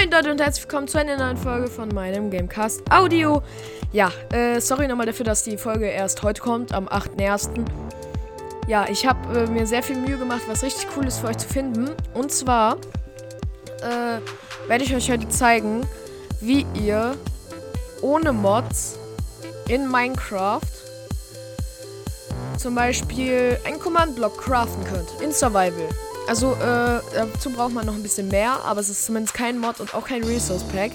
Moin Leute und herzlich willkommen zu einer neuen Folge von meinem Gamecast Audio. Ja, äh, sorry nochmal dafür, dass die Folge erst heute kommt, am 8.1. Ja, ich habe äh, mir sehr viel Mühe gemacht, was richtig cool ist für euch zu finden. Und zwar äh, werde ich euch heute zeigen, wie ihr ohne Mods in Minecraft zum Beispiel einen Command-Block craften könnt. In Survival. Also, äh, dazu braucht man noch ein bisschen mehr, aber es ist zumindest kein Mod und auch kein Resource Pack.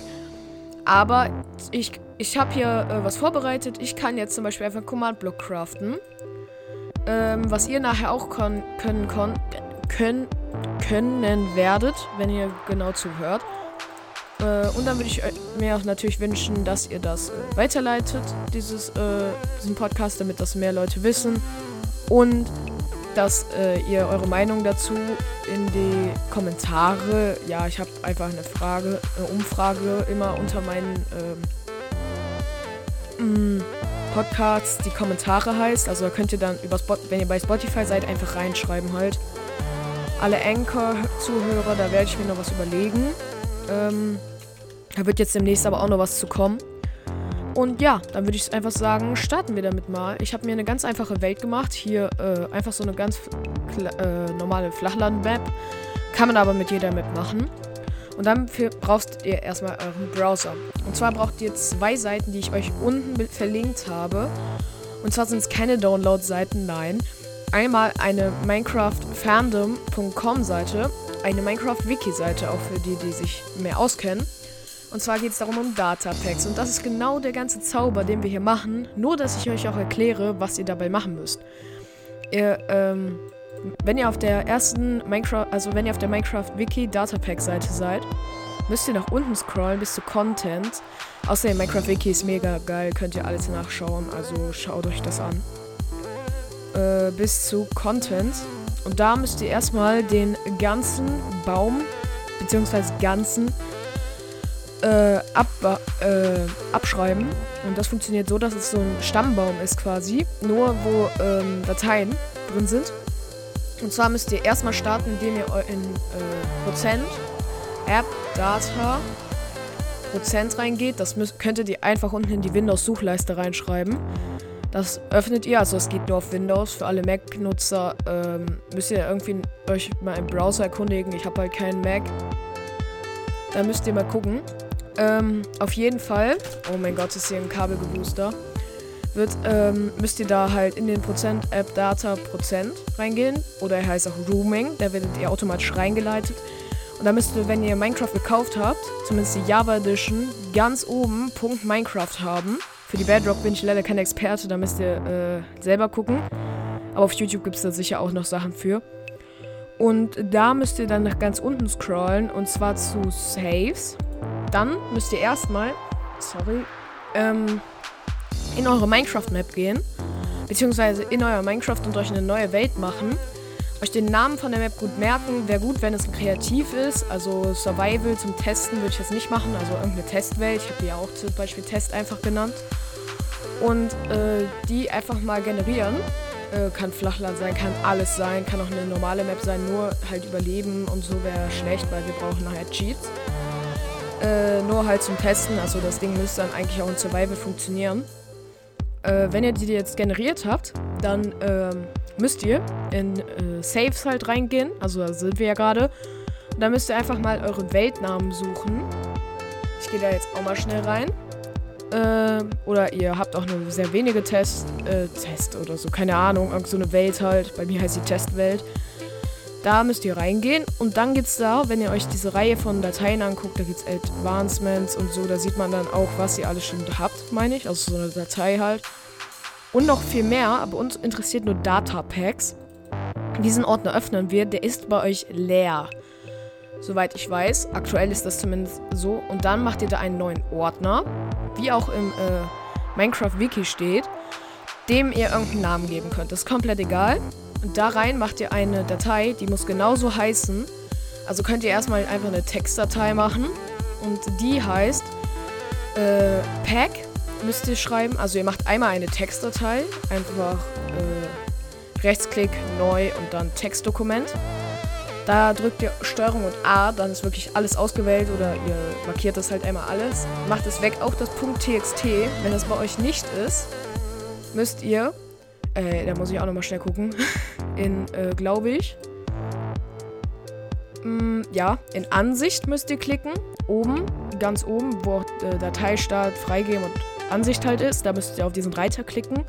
Aber ich, ich habe hier äh, was vorbereitet. Ich kann jetzt zum Beispiel einfach Command-Block craften. Ähm, was ihr nachher auch können, können, können, können werdet, wenn ihr genau zuhört. Äh, und dann würde ich mir auch natürlich wünschen, dass ihr das äh, weiterleitet, dieses, äh, diesen Podcast, damit das mehr Leute wissen. Und dass äh, ihr eure Meinung dazu in die Kommentare, ja, ich habe einfach eine Frage, eine Umfrage immer unter meinen ähm, mm, Podcasts, die Kommentare heißt. Also da könnt ihr dann über Spot, wenn ihr bei Spotify seid, einfach reinschreiben halt. Alle Anchor-Zuhörer, da werde ich mir noch was überlegen. Ähm, da wird jetzt demnächst aber auch noch was zu kommen. Und ja, dann würde ich einfach sagen, starten wir damit mal. Ich habe mir eine ganz einfache Welt gemacht. Hier äh, einfach so eine ganz äh, normale Flachland-Map. Kann man aber mit jeder Map machen. Und dann braucht ihr erstmal euren Browser. Und zwar braucht ihr zwei Seiten, die ich euch unten verlinkt habe. Und zwar sind es keine Download-Seiten, nein. Einmal eine minecraftfandom.com-Seite, eine Minecraft-Wiki-Seite, auch für die, die sich mehr auskennen. Und zwar geht es darum um Datapacks. Und das ist genau der ganze Zauber, den wir hier machen. Nur, dass ich euch auch erkläre, was ihr dabei machen müsst. Ihr, ähm, wenn ihr auf der ersten Minecraft, also wenn ihr auf der Minecraft-Wiki Datapack-Seite seid, müsst ihr nach unten scrollen bis zu Content. Außerdem Minecraft Wiki ist mega geil, könnt ihr alles nachschauen, also schaut euch das an. Äh, bis zu Content. Und da müsst ihr erstmal den ganzen Baum, beziehungsweise ganzen äh, ab, äh, abschreiben. Und das funktioniert so, dass es so ein Stammbaum ist quasi. Nur wo ähm, Dateien drin sind. Und zwar müsst ihr erstmal starten, indem ihr in äh, Prozent, App, Data, Prozent reingeht. Das müsst, könntet ihr einfach unten in die Windows-Suchleiste reinschreiben. Das öffnet ihr, also es geht nur auf Windows. Für alle Mac-Nutzer ähm, müsst ihr irgendwie euch mal im Browser erkundigen. Ich habe halt keinen Mac. Da müsst ihr mal gucken. Ähm, auf jeden Fall, oh mein Gott, ist hier ein Kabelgebooster, wird, ähm, müsst ihr da halt in den Prozent App Data Prozent reingehen. Oder er heißt auch Rooming, da werdet ihr automatisch reingeleitet. Und da müsst ihr, wenn ihr Minecraft gekauft habt, zumindest die Java Edition, ganz oben Punkt Minecraft haben. Für die Bedrock bin ich leider kein Experte, da müsst ihr äh, selber gucken. Aber auf YouTube gibt es da sicher auch noch Sachen für. Und da müsst ihr dann nach ganz unten scrollen und zwar zu Saves dann müsst ihr erstmal, sorry, ähm, in eure Minecraft-Map gehen, beziehungsweise in euer Minecraft und euch eine neue Welt machen. Euch den Namen von der Map gut merken. Wäre gut, wenn es kreativ ist. Also Survival zum Testen würde ich jetzt nicht machen. Also irgendeine Testwelt. Ich habe die ja auch zum Beispiel Test einfach genannt. Und äh, die einfach mal generieren. Äh, kann Flachland sein, kann alles sein, kann auch eine normale Map sein. Nur halt überleben und so wäre schlecht, weil wir brauchen nachher Cheats. Äh, nur halt zum Testen. Also das Ding müsste dann eigentlich auch in Survival funktionieren. Äh, wenn ihr die jetzt generiert habt, dann ähm, müsst ihr in äh, Saves halt reingehen. Also da sind wir ja gerade. Dann müsst ihr einfach mal eure Weltnamen suchen. Ich gehe da jetzt auch mal schnell rein. Äh, oder ihr habt auch nur sehr wenige Tests, äh, Test oder so, keine Ahnung, irgend so eine Welt halt. Bei mir heißt die Testwelt. Da müsst ihr reingehen und dann gibt es da, wenn ihr euch diese Reihe von Dateien anguckt, da gibt es Advancements und so, da sieht man dann auch, was ihr alles schon habt, meine ich. Also so eine Datei halt. Und noch viel mehr, aber uns interessiert nur Data Packs. Diesen Ordner öffnen wir, der ist bei euch leer. Soweit ich weiß. Aktuell ist das zumindest so. Und dann macht ihr da einen neuen Ordner, wie auch im äh, Minecraft-Wiki steht, dem ihr irgendeinen Namen geben könnt. Das ist komplett egal. Und da rein macht ihr eine Datei, die muss genauso heißen. Also könnt ihr erstmal einfach eine Textdatei machen. Und die heißt äh, Pack müsst ihr schreiben. Also ihr macht einmal eine Textdatei, einfach äh, Rechtsklick, neu und dann Textdokument. Da drückt ihr Steuerung und A, dann ist wirklich alles ausgewählt oder ihr markiert das halt einmal alles. Macht es weg, auch das .txt. Wenn das bei euch nicht ist, müsst ihr, äh, da muss ich auch nochmal schnell gucken, in, äh, glaube ich, mm, ja, in Ansicht müsst ihr klicken, oben, ganz oben, wo auch äh, Dateistart, Freigeben und Ansicht halt ist, da müsst ihr auf diesen Reiter klicken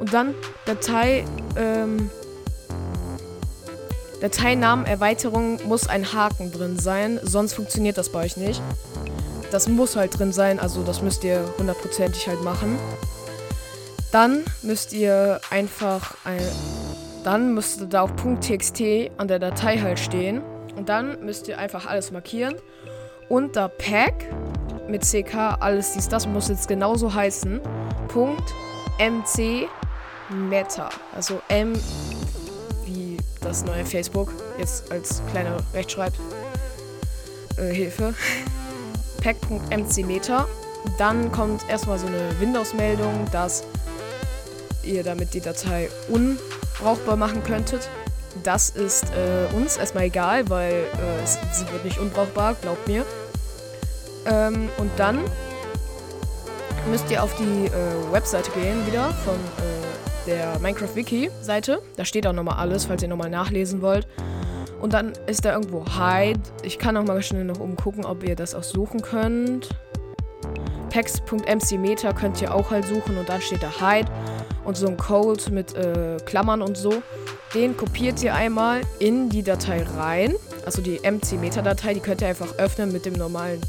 und dann Datei, ähm, Dateinamen Erweiterung muss ein Haken drin sein, sonst funktioniert das bei euch nicht. Das muss halt drin sein, also das müsst ihr hundertprozentig halt machen. Dann müsst ihr einfach ein, dann müsste da auch .txt an der Datei halt stehen und dann müsst ihr einfach alles markieren da Pack mit CK alles dies das muss jetzt genauso heißen. .mc Meta, also M das neue Facebook, jetzt als kleine Rechtschreibhilfe. Äh, Pack.mcmeter. Dann kommt erstmal so eine Windows-Meldung, dass ihr damit die Datei unbrauchbar machen könntet. Das ist äh, uns erstmal egal, weil äh, es, sie wird nicht unbrauchbar, glaubt mir. Ähm, und dann müsst ihr auf die äh, Webseite gehen wieder von äh, der Minecraft Wiki Seite. Da steht auch nochmal alles, falls ihr nochmal nachlesen wollt. Und dann ist da irgendwo Hide. Ich kann auch mal schnell noch umgucken, ob ihr das auch suchen könnt. Packs.mcmeter könnt ihr auch halt suchen und dann steht da Hide und so ein Code mit äh, Klammern und so. Den kopiert ihr einmal in die Datei rein. Also die mcmeter-Datei, die könnt ihr einfach öffnen mit dem normalen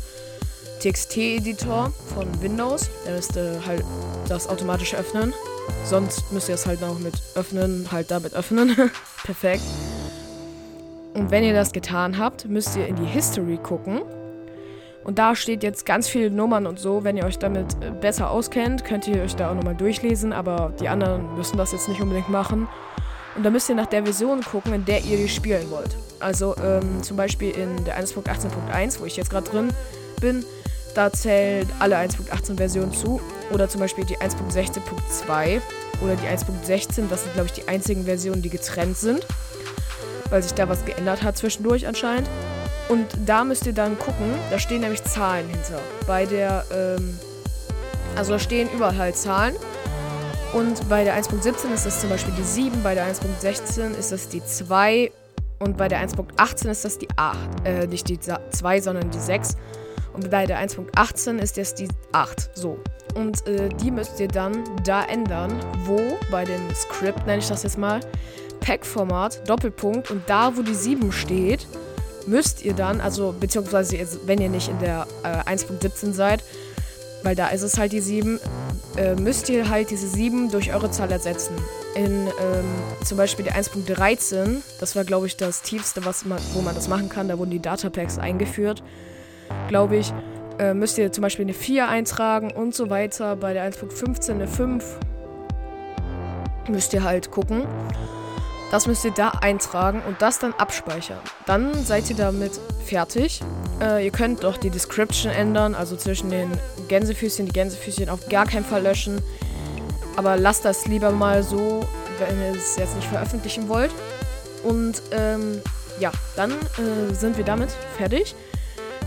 TXT-Editor von Windows. Der müsste halt das automatisch öffnen. Sonst müsst ihr es halt noch mit öffnen, halt damit öffnen. Perfekt. Und wenn ihr das getan habt, müsst ihr in die History gucken. Und da steht jetzt ganz viele Nummern und so. Wenn ihr euch damit äh, besser auskennt, könnt ihr euch da auch nochmal durchlesen. Aber die anderen müssen das jetzt nicht unbedingt machen. Und da müsst ihr nach der Version gucken, in der ihr die spielen wollt. Also ähm, zum Beispiel in der 1.18.1, wo ich jetzt gerade drin bin, da zählt alle 1.18 Versionen zu. Oder zum Beispiel die 1.16.2 oder die 1.16. Das sind, glaube ich, die einzigen Versionen, die getrennt sind. Weil sich da was geändert hat zwischendurch anscheinend. Und da müsst ihr dann gucken, da stehen nämlich Zahlen hinter. Bei der, ähm, also da stehen überall halt Zahlen. Und bei der 1.17 ist das zum Beispiel die 7, bei der 1.16 ist das die 2 und bei der 1.18 ist das die 8. Äh, nicht die 2, sondern die 6. Und bei der 1.18 ist das die 8. So. Und äh, die müsst ihr dann da ändern, wo bei dem Script, nenne ich das jetzt mal, Pack-Format, Doppelpunkt. Und da, wo die 7 steht, müsst ihr dann, also beziehungsweise wenn ihr nicht in der äh, 1.17 seid, weil da ist es halt die 7, äh, müsst ihr halt diese 7 durch eure Zahl ersetzen. In ähm, zum Beispiel der 1.13, das war glaube ich das tiefste, was man, wo man das machen kann, da wurden die Datapacks eingeführt glaube ich, äh, müsst ihr zum Beispiel eine 4 eintragen und so weiter. Bei der 1.15 eine 5 müsst ihr halt gucken. Das müsst ihr da eintragen und das dann abspeichern. Dann seid ihr damit fertig. Äh, ihr könnt doch die Description ändern, also zwischen den Gänsefüßchen, die Gänsefüßchen auf gar keinen Fall löschen. Aber lasst das lieber mal so, wenn ihr es jetzt nicht veröffentlichen wollt. Und ähm, ja, dann äh, sind wir damit fertig.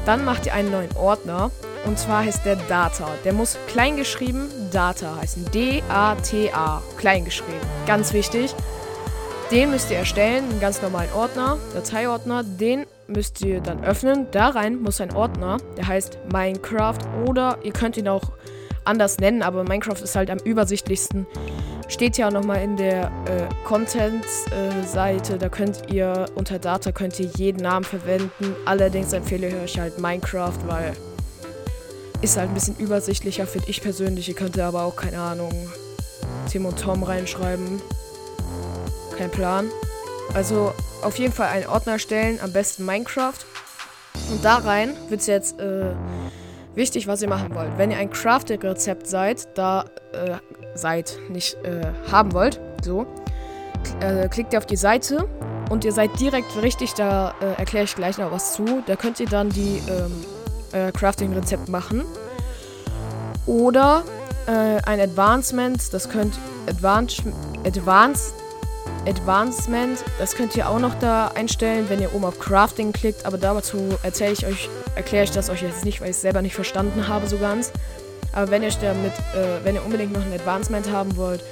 Dann macht ihr einen neuen Ordner und zwar heißt der Data. Der muss kleingeschrieben Data heißen. D-A-T-A. Kleingeschrieben. Ganz wichtig. Den müsst ihr erstellen, einen ganz normalen Ordner, Dateiordner. Den müsst ihr dann öffnen. Da rein muss ein Ordner, der heißt Minecraft oder ihr könnt ihn auch anders nennen, aber Minecraft ist halt am übersichtlichsten. Steht ja auch nochmal in der äh, Content-Seite, da könnt ihr unter Data könnt ihr jeden Namen verwenden. Allerdings empfehle ich euch halt Minecraft, weil ist halt ein bisschen übersichtlicher, finde ich persönlich. Ihr könnt aber auch, keine Ahnung, Tim und Tom reinschreiben. Kein Plan. Also auf jeden Fall einen Ordner erstellen, am besten Minecraft. Und da rein wird es jetzt äh, wichtig, was ihr machen wollt. Wenn ihr ein Crafting-Rezept seid, da äh, seid, nicht äh, haben wollt, so, äh, klickt ihr auf die Seite und ihr seid direkt richtig, da äh, erkläre ich gleich noch was zu. Da könnt ihr dann die ähm, äh, Crafting-Rezept machen. Oder ein Advancement, das könnt Advanced, Advanced Advancement, das könnt ihr auch noch da einstellen, wenn ihr oben auf Crafting klickt, aber dazu erzähle ich euch, erkläre ich das euch jetzt nicht, weil ich es selber nicht verstanden habe so ganz. Aber wenn ihr damit, äh, wenn ihr unbedingt noch ein Advancement haben wollt,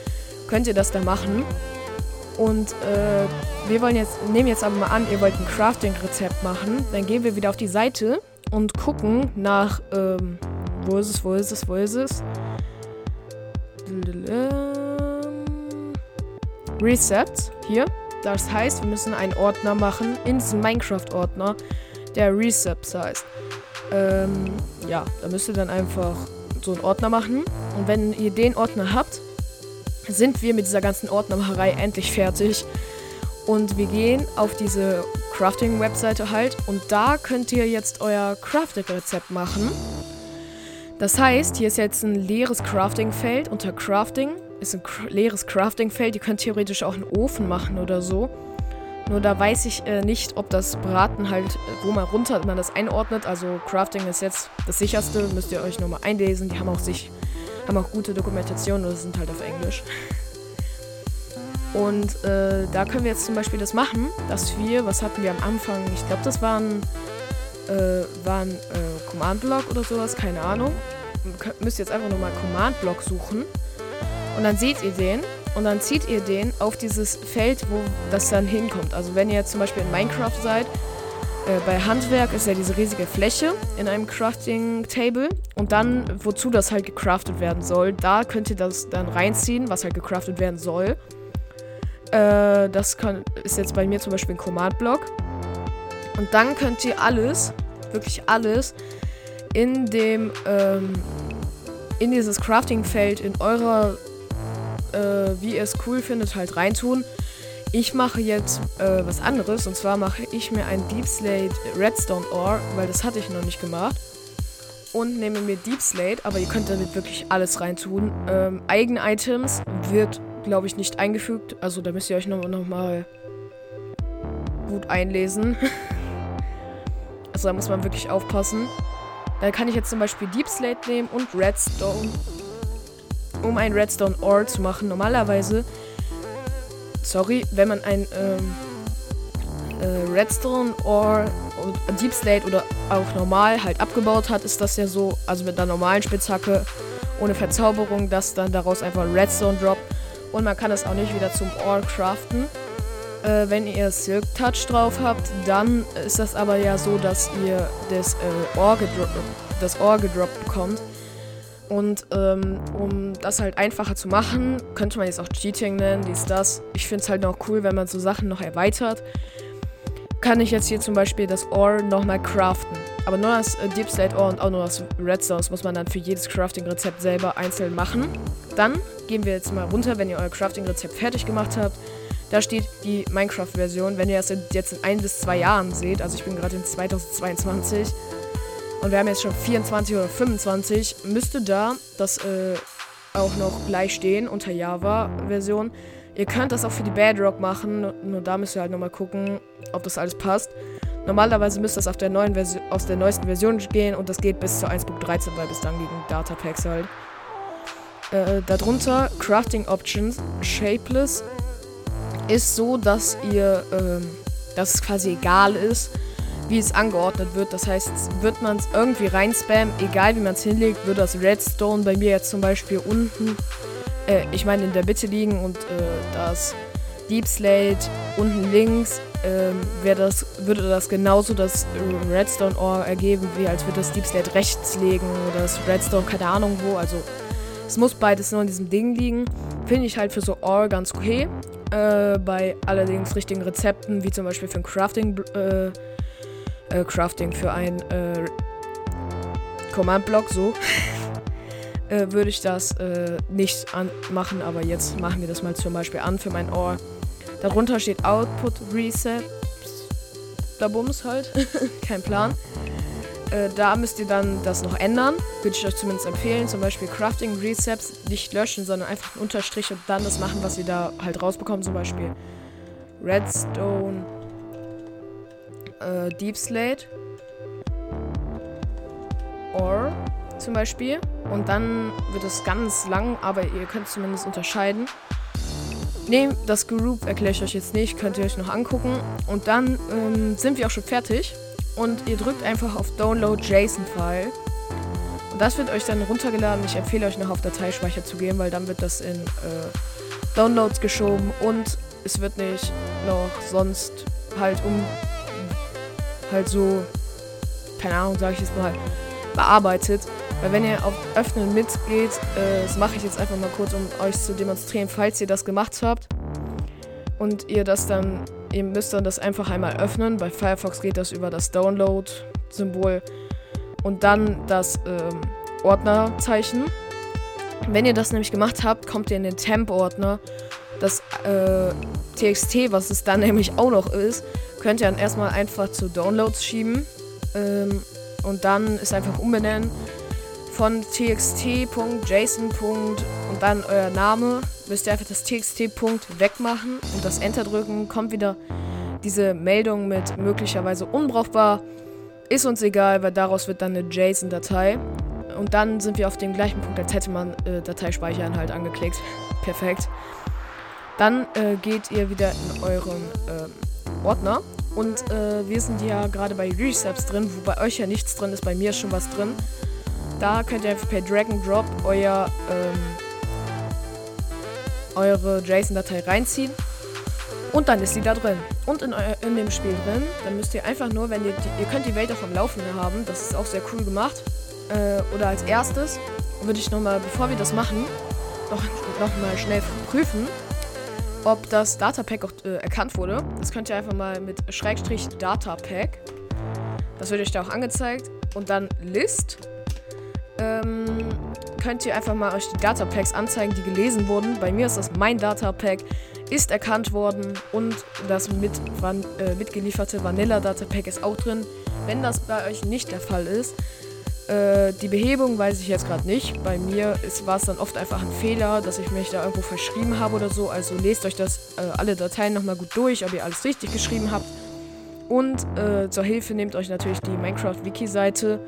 könnt ihr das da machen. Und äh, wir wollen jetzt, nehmen jetzt aber mal an, ihr wollt ein Crafting-Rezept machen. Dann gehen wir wieder auf die Seite und gucken nach, ähm, wo ist es, wo ist es, wo ist es? Reset, hier. Das heißt, wir müssen einen Ordner machen in diesem Minecraft-Ordner, der Recepts heißt. Ähm, ja, da müsst ihr dann einfach so einen Ordner machen. Und wenn ihr den Ordner habt, sind wir mit dieser ganzen Ordnermacherei endlich fertig. Und wir gehen auf diese Crafting-Webseite halt und da könnt ihr jetzt euer Crafting-Rezept machen. Das heißt, hier ist jetzt ein leeres Crafting-Feld. Unter Crafting ist ein leeres Crafting-Feld. Ihr könnt theoretisch auch einen Ofen machen oder so. Nur da weiß ich äh, nicht, ob das Braten halt, wo man runter man das einordnet. Also Crafting ist jetzt das sicherste, müsst ihr euch nochmal einlesen. Die haben auch sich haben auch gute Dokumentationen, das sind halt auf Englisch. Und äh, da können wir jetzt zum Beispiel das machen, dass wir, was hatten wir am Anfang? Ich glaube, das waren, äh, waren äh, Command-Block oder sowas, keine Ahnung. Ihr müsst jetzt einfach nochmal Command-Block suchen. Und dann seht ihr den und dann zieht ihr den auf dieses Feld, wo das dann hinkommt. Also wenn ihr jetzt zum Beispiel in Minecraft seid, äh, bei Handwerk ist ja diese riesige Fläche in einem Crafting-Table und dann, wozu das halt gecraftet werden soll, da könnt ihr das dann reinziehen, was halt gecraftet werden soll. Äh, das kann, ist jetzt bei mir zum Beispiel ein Command-Block. Und dann könnt ihr alles, wirklich alles, in dem, ähm, in dieses Crafting-Feld in eurer, äh, wie ihr es cool findet, halt reintun. Ich mache jetzt äh, was anderes und zwar mache ich mir ein Deep Slate Redstone Ore, weil das hatte ich noch nicht gemacht. Und nehme mir Deep Slate, aber ihr könnt damit wirklich alles reintun. Ähm, eigene Items wird, glaube ich, nicht eingefügt. Also da müsst ihr euch nochmal noch gut einlesen. also da muss man wirklich aufpassen. Dann kann ich jetzt zum Beispiel Deep Slate nehmen und Redstone, um ein Redstone Ore zu machen. Normalerweise sorry, wenn man ein ähm, äh, Redstone or Deep Slate oder auch normal halt abgebaut hat, ist das ja so, also mit einer normalen Spitzhacke ohne Verzauberung, dass dann daraus einfach Redstone droppt und man kann das auch nicht wieder zum Ore craften. Äh, wenn ihr Silk Touch drauf habt, dann ist das aber ja so, dass ihr das äh, Ore, gedro das Ore gedroppt bekommt. Und ähm, um das halt einfacher zu machen, könnte man jetzt auch Cheating nennen, dies, das. Ich finde es halt noch cool, wenn man so Sachen noch erweitert. Kann ich jetzt hier zum Beispiel das Ore nochmal craften. Aber nur das äh, Deep Slate Ore und auch nur das Redstone das muss man dann für jedes Crafting-Rezept selber einzeln machen. Dann gehen wir jetzt mal runter, wenn ihr euer Crafting-Rezept fertig gemacht habt. Da steht die Minecraft-Version. Wenn ihr das jetzt in ein bis zwei Jahren seht, also ich bin gerade in 2022, und wir haben jetzt schon 24 oder 25, müsste da das äh, auch noch gleich stehen unter Java-Version. Ihr könnt das auch für die Bedrock machen, nur da müsst ihr halt nochmal gucken, ob das alles passt. Normalerweise müsste das auf der, neuen Version, aus der neuesten Version gehen und das geht bis zur 1.13, weil bis dann gegen Datapacks halt. Äh, darunter Crafting Options, Shapeless, ist so, dass ihr, ähm, dass es quasi egal ist, wie es angeordnet wird. Das heißt, wird man es irgendwie reinspammen, egal wie man es hinlegt, wird das Redstone bei mir jetzt zum Beispiel unten, äh, ich meine in der Mitte liegen und äh, das Deep Slate unten links, äh, das, würde das genauso das Redstone Ore ergeben, wie als würde das Deep Slate rechts liegen oder das Redstone keine Ahnung wo. Also es muss beides nur in diesem Ding liegen. Finde ich halt für so Ore ganz okay. Äh, bei allerdings richtigen Rezepten, wie zum Beispiel für ein Crafting äh, äh, Crafting für ein äh, Command-Block, so, äh, würde ich das äh, nicht machen, aber jetzt machen wir das mal zum Beispiel an für mein Ohr. Darunter steht Output Reset. Da Bums halt. Kein Plan. Äh, da müsst ihr dann das noch ändern. Würde ich euch zumindest empfehlen. Zum Beispiel Crafting Recepts nicht löschen, sondern einfach einen Unterstrich und dann das machen, was ihr da halt rausbekommt. Zum Beispiel Redstone äh, Deep Slate Or zum Beispiel. Und dann wird es ganz lang, aber ihr könnt zumindest unterscheiden. Nee, das Group erkläre ich euch jetzt nicht, könnt ihr euch noch angucken. Und dann ähm, sind wir auch schon fertig. Und ihr drückt einfach auf Download JSON-File. Und das wird euch dann runtergeladen. Ich empfehle euch noch auf Dateispeicher zu gehen, weil dann wird das in äh, Downloads geschoben und es wird nicht noch sonst halt um halt so, keine Ahnung, sage ich jetzt mal, bearbeitet. Weil wenn ihr auf Öffnen mitgeht, äh, das mache ich jetzt einfach mal kurz, um euch zu demonstrieren, falls ihr das gemacht habt und ihr das dann, ihr müsst dann das einfach einmal öffnen. Bei Firefox geht das über das Download-Symbol und dann das ähm, Ordnerzeichen. Wenn ihr das nämlich gemacht habt, kommt ihr in den Temp-Ordner. Das äh, TXT, was es dann nämlich auch noch ist, könnt ihr dann erstmal einfach zu Downloads schieben. Ähm, und dann ist einfach umbenennen von txt.json. und dann euer Name. Müsst ihr einfach das txt. wegmachen und das Enter drücken. Kommt wieder diese Meldung mit möglicherweise unbrauchbar. Ist uns egal, weil daraus wird dann eine JSON-Datei. Und dann sind wir auf dem gleichen Punkt, als hätte man äh, Dateispeichern halt angeklickt. Perfekt. Dann äh, geht ihr wieder in euren äh, Ordner. Und äh, wir sind ja gerade bei Receps drin, wo bei euch ja nichts drin ist, bei mir ist schon was drin. Da könnt ihr einfach per Drag and Drop euer, ähm, eure JSON-Datei reinziehen. Und dann ist sie da drin. Und in, in dem Spiel drin, dann müsst ihr einfach nur, wenn ihr, die, ihr könnt die Welt auch am Laufen haben, das ist auch sehr cool gemacht. Äh, oder als erstes würde ich nochmal, bevor wir das machen, noch, noch schnell prüfen, ob das Datapack auch äh, erkannt wurde. Das könnt ihr einfach mal mit Schrägstrich Datapack. Das wird euch da auch angezeigt. Und dann List. Ähm, könnt ihr einfach mal euch die Datapacks anzeigen, die gelesen wurden. Bei mir ist das mein Datapack, ist erkannt worden und das mit, van, äh, mitgelieferte Vanilla Datapack ist auch drin. Wenn das bei euch nicht der Fall ist, äh, die Behebung weiß ich jetzt gerade nicht. Bei mir war es dann oft einfach ein Fehler, dass ich mich da irgendwo verschrieben habe oder so. Also lest euch das äh, alle Dateien nochmal gut durch, ob ihr alles richtig geschrieben habt. Und äh, zur Hilfe nehmt euch natürlich die Minecraft-Wiki-Seite.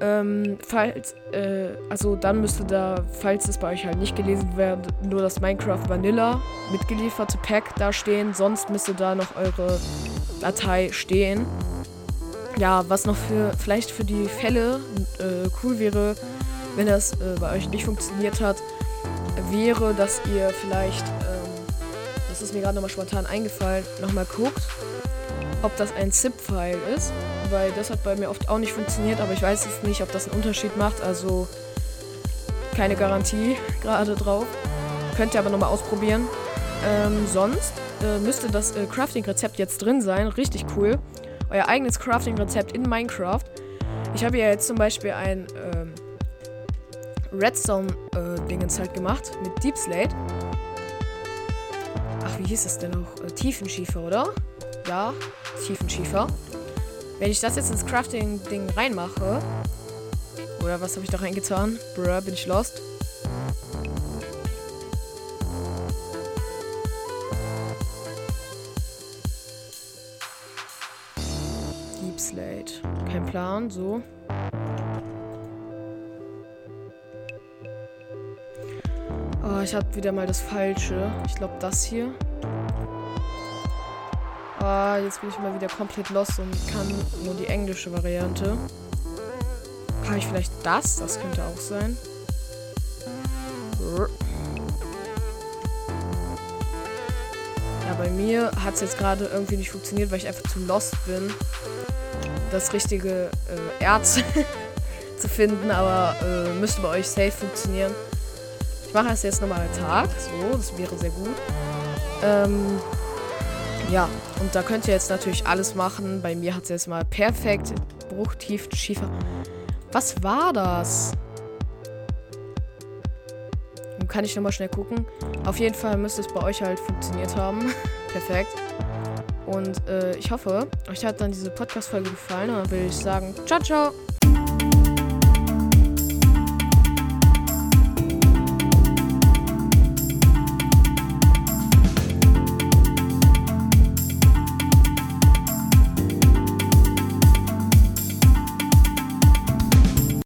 Ähm, falls, äh, also dann müsste da, falls es bei euch halt nicht gelesen wird, nur das Minecraft Vanilla mitgelieferte Pack da stehen. Sonst müsste da noch eure Datei stehen ja, was noch für vielleicht für die Fälle äh, cool wäre, wenn das äh, bei euch nicht funktioniert hat, wäre, dass ihr vielleicht, ähm, das ist mir gerade nochmal spontan eingefallen, nochmal guckt, ob das ein ZIP-File ist, weil das hat bei mir oft auch nicht funktioniert, aber ich weiß jetzt nicht, ob das einen Unterschied macht, also keine Garantie gerade drauf. Könnt ihr aber nochmal ausprobieren. Ähm, sonst äh, müsste das äh, Crafting-Rezept jetzt drin sein, richtig cool euer eigenes Crafting-Rezept in Minecraft. Ich habe ja jetzt zum Beispiel ein ähm, Redstone-Dingens äh, halt gemacht mit Deep Slate. Ach, wie hieß das denn noch? Äh, Tiefenschiefer, oder? Ja, Tiefenschiefer. Wenn ich das jetzt ins Crafting-Ding reinmache. Oder was habe ich da reingetan? Bruh, bin ich lost. Plan, so. Oh, ich habe wieder mal das Falsche. Ich glaube, das hier. Ah, jetzt bin ich mal wieder komplett lost und kann nur die englische Variante. Habe ich vielleicht das? Das könnte auch sein. Ja, bei mir hat es jetzt gerade irgendwie nicht funktioniert, weil ich einfach zu lost bin das richtige äh, Erz zu finden, aber äh, müsste bei euch safe funktionieren. Ich mache es jetzt nochmal Tag, so, das wäre sehr gut. Ähm, ja, und da könnt ihr jetzt natürlich alles machen. Bei mir hat es jetzt mal perfekt Bruchtief, Schiefer. Was war das? Kann ich nochmal schnell gucken. Auf jeden Fall müsste es bei euch halt funktioniert haben. perfekt. Und äh, ich hoffe, euch hat dann diese Podcast-Folge gefallen. Und dann will ich sagen, ciao, ciao.